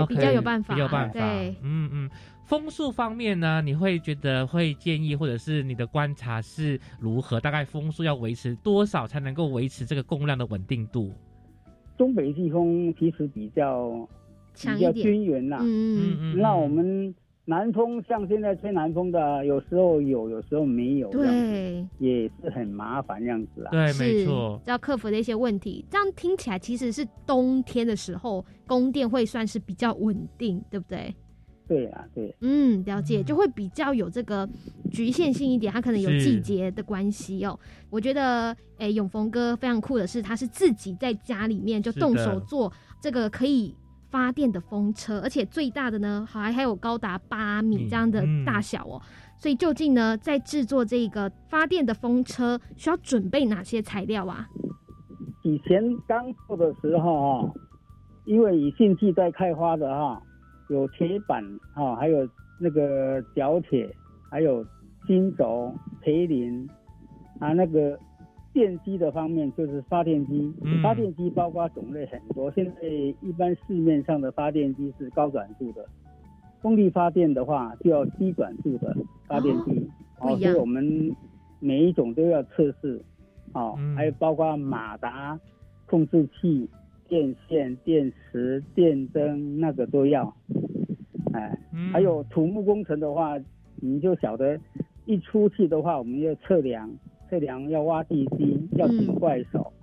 比较有办法，
比较办法。
对，
嗯嗯。风速方面呢，你会觉得会建议，或者是你的观察是如何？大概风速要维持多少才能够维持这个供量的稳定度？
东北季风其实比较比较均匀啦，嗯嗯嗯，那我们南风像现在吹南风的，有时候有，有时候没有，
对，
也是很麻烦这样子啊。
对，没
是
错。
要克服的一些问题。这样听起来其实是冬天的时候供电会算是比较稳定，对不对？
对啊，对，
嗯，了解，就会比较有这个局限性一点，它可能有季节的关系哦。我觉得，哎、永丰哥非常酷的是，他是自己在家里面就是动手做这个可以发电的风车，而且最大的呢，还还有高达八米
嗯
这样的
嗯
大小哦。所以究竟呢，在制作这个发电的风车需要准备哪些材料啊？
以前刚做的时候哈、因为以信器在开发的哈、有铁板哈、还有那个角铁，还有金轴、培林啊，那个电机的方面就是发电机，
嗯
发电机包括种类很多。现在一般市面上的发电机是高转速的，风力发电的话就要低转速的发电机。
哦
所以我们每一种都要测试。哦，
嗯
还有包括马达、控制器、电线、电池、电灯，那个都要。哎，
嗯
还有土木工程的话，你就晓得，一出去的话，我们要测量，测量要挖地基，要顶怪手，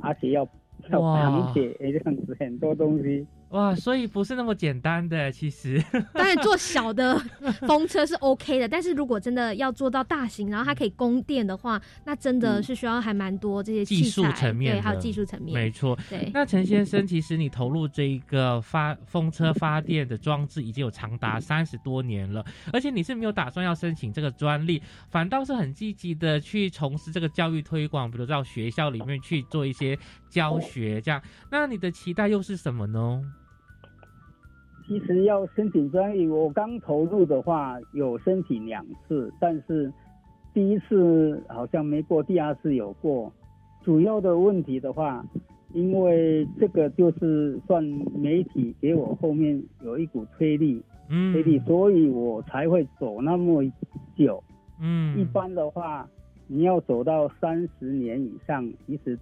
而且要要
哇
绑铁，这样子很多东西。
哇，所以不是那么简单的，其实。
当然做小的风车是 OK 的，但是如果真的要做到大型，然后它可以供电的话，那真的是需要还蛮多这些
技术，层面对，
还有技术层面，
没错。
对，
那陈先生，其实你投入这一个发风车发电的装置已经有长达三十多年了，而且你是没有打算要申请这个专利，反倒是很积极的去从事这个教育推广，比如到学校里面去做一些教学，这样。那你的期待又是什么呢？
其实要申请专利，我刚投入的话有申请两次，但是第一次好像没过，第二次有过。主要的问题的话，因为这个就是算媒体给我后面有一股推力，
嗯
推力，所以我才会走那么久。
嗯
一般的话，你要走到三十年以上，其实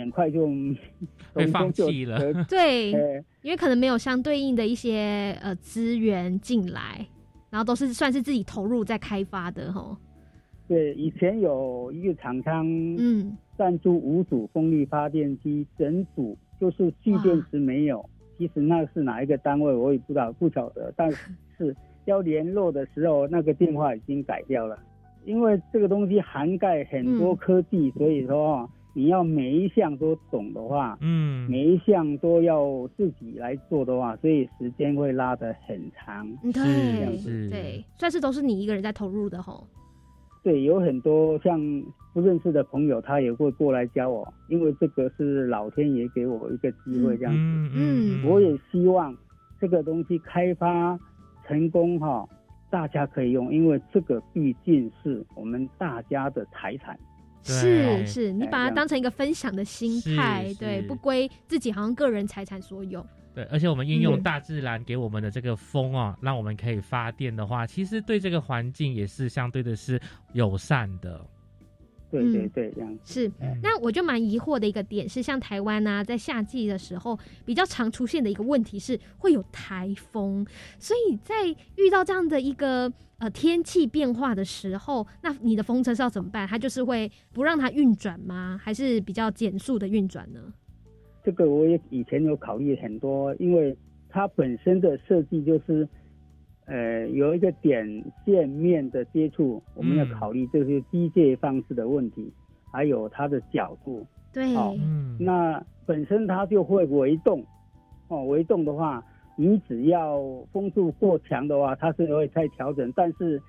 很快就
会放
就
弃了
得
对
呃，
因为可能没有相对应的一些呃资源进来，然后都是算是自己投入在开发的吼。
对，以前有一个厂商，
嗯，
赞助五组风力发电机，整组就是蓄电池没有。其实那是哪一个单位我也不知道，不晓得。但是要联络的时候，那个电话已经改掉了。因为这个东西涵盖很多科技，所以说你要每一项都懂的话，
嗯，
每一项都要自己来做的话，所以时间会拉得很长。
嗯
这样
对
子
对，算是都是你一个人在投入的吼。
对，有很多像不认识的朋友，他也会过来教我，因为这个是老天爷给我一个机会，这样子。
嗯嗯
我也希望这个东西开发成功哈、大家可以用，因为这个毕竟是我们大家的财产。
是是，你把它当成一个分享的心态，对，不归自己好像个人财产所有。
对，而且我们运用
嗯
大自然给我们的这个风啊，让我们可以发电的话，其实对这个环境也是相对的是友善的。
对
嗯
对对，这样
是，那我就蛮疑惑的一个点是，像台湾啊，在夏季的时候比较常出现的一个问题是会有台风，所以在遇到这样的一个呃天气变化的时候，那你的风车是要怎么办？它就是会不让它运转吗？还是比较减速的运转呢？
这个我也以前有考虑很多，因为它本身的设计就是，呃，有一个点线面的接触，我们要
嗯
考虑这些机械方式的问题，还有它的角度。
对，
哦
嗯，
那本身它就会微动，哦，微动的话，你只要风速过强的话，它是会再调整，但是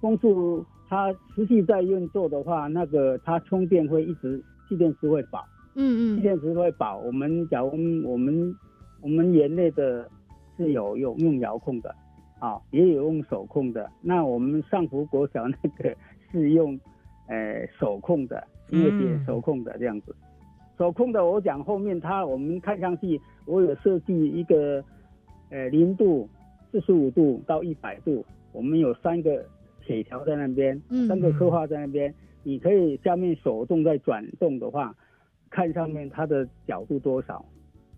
风速它持续在运作的话，那个它充电会一直蓄电池会饱。
嗯嗯，
蓄电池会饱。我们假如我们我们园内的是有有用遥控的，啊，也有用手控的。那我们上福国小那个是用 呃手控的，因为也手控的这样子。手控的我讲后面它我们看上去我有设计一个呃零度、四十五度到一百度，我们有三个铁条在那边，
嗯
三个刻画在那边，你可以下面手动在转动的话。看上面它的角度多少，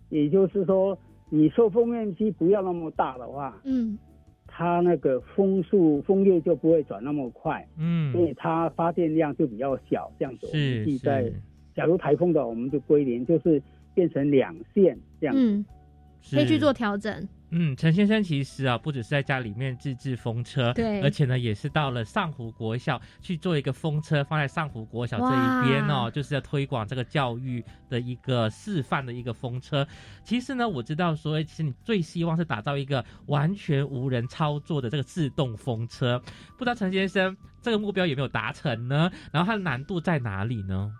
也就是说，你受风面积不要那么大的话，
嗯，
它那个风速风叶就不会转那么快，
嗯，
所以它发电量就比较小。这样子，我们
是
自己在假如台风的，我们就归零，就是变成两线这样子。
嗯，可以去做调整。
嗯，陈先生其实啊，不只是在家里面自制风车，
对
而且呢，也是到了上湖国小去做一个风车，放在上湖国小这一边哦，就是要推广这个教育的一个示范的一个风车。其实呢，我知道说，其实你最希望是打造一个完全无人操作的这个自动风车，不知道陈先生这个目标有没有达成呢？然后它的难度在哪里呢？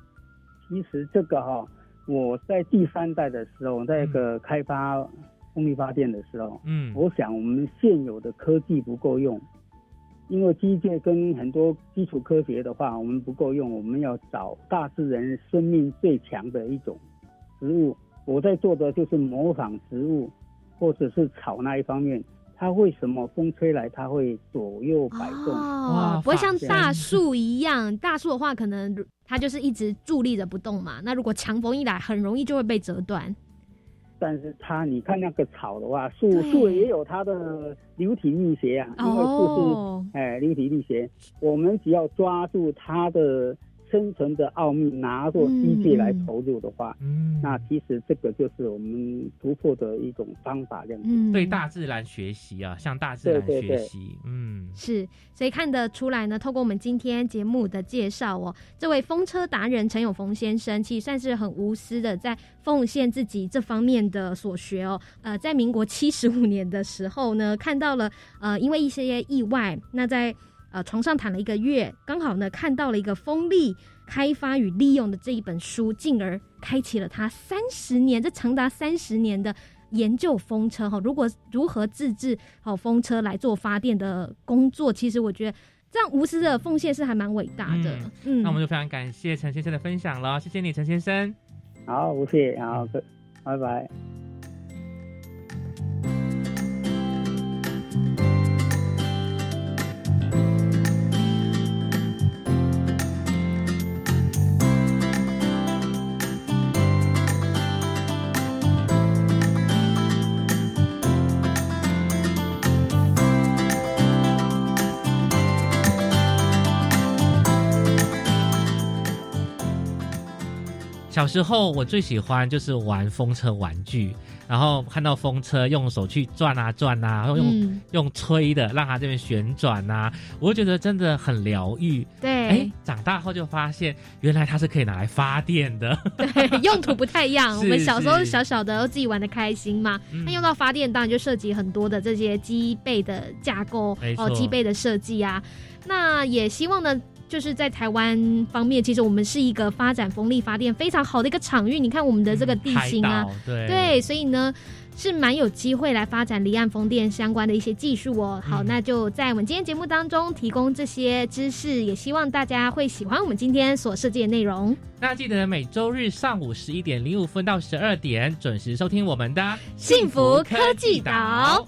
其实这个哈、我在第三代的时候，在一个开发风力发电的时候，
嗯
我想我们现有的科技不够用，因为机械跟很多基础科学的话，我们不够用，我们要找大自然生命最强的一种植物。我在做的就是模仿植物，或者是草那一方面。它为什么风吹来，它会左右摆动？
哦，不会像大树一样，大树的话可能它就是一直伫立着不动嘛。那如果强风一来，很容易就会被折断。
但是它，你看那个草的话，树树也有它的流体力学啊，因为树
哦。
是哎流体力学，我们只要抓住它的生存的奥秘，拿作机械来投入的话，
嗯，
那其实这个就是我们突破的一种方法，这样子。
嗯，
对大自然学习啊，向大自然
对对对
学习，嗯，
是，所以看得出来呢，透过我们今天节目的介绍哦，这位风车达人陈永峰先生，其实算是很无私的在奉献自己这方面的所学哦。呃，在民国七十五年的时候呢，看到了呃，因为一些意外，那在呃床上躺了一个月，刚好呢看到了一个风力开发与利用的这一本书，进而开启了他三十年，这长达三十年的。研究风车哈，如果如何自制好风车来做发电的工作，其实我觉得这样无私的奉献是还蛮伟大的。嗯，
那我们就非常感谢陈先生的分享了，谢谢你，陈先生。
好，不谢，好，拜拜。
小时候我最喜欢就是玩风车玩具，然后看到风车用手去转啊转啊，然后用、
嗯
用吹的让它这边旋转啊，我就觉得真的很疗愈。
对
哎，长大后就发现原来它是可以拿来发电的。
对，用途不太一样。我们小时候小小的自己玩的开心嘛，
嗯
那用到发电当然就涉及很多的这些机背的架构哦，机背的设计啊。那也希望呢。就是在台湾方面，其实我们是一个发展风力发电非常好的一个场域。你看我们的这个地形啊，
对
对，所以呢是蛮有机会来发展离岸风电相关的一些技术哦。好，
嗯
那就在我们今天节目当中提供这些知识，也希望大家会喜欢我们今天所设计的内容。
那记得每周日上午十一点零五分到十二点准时收听我们的
幸福科技岛。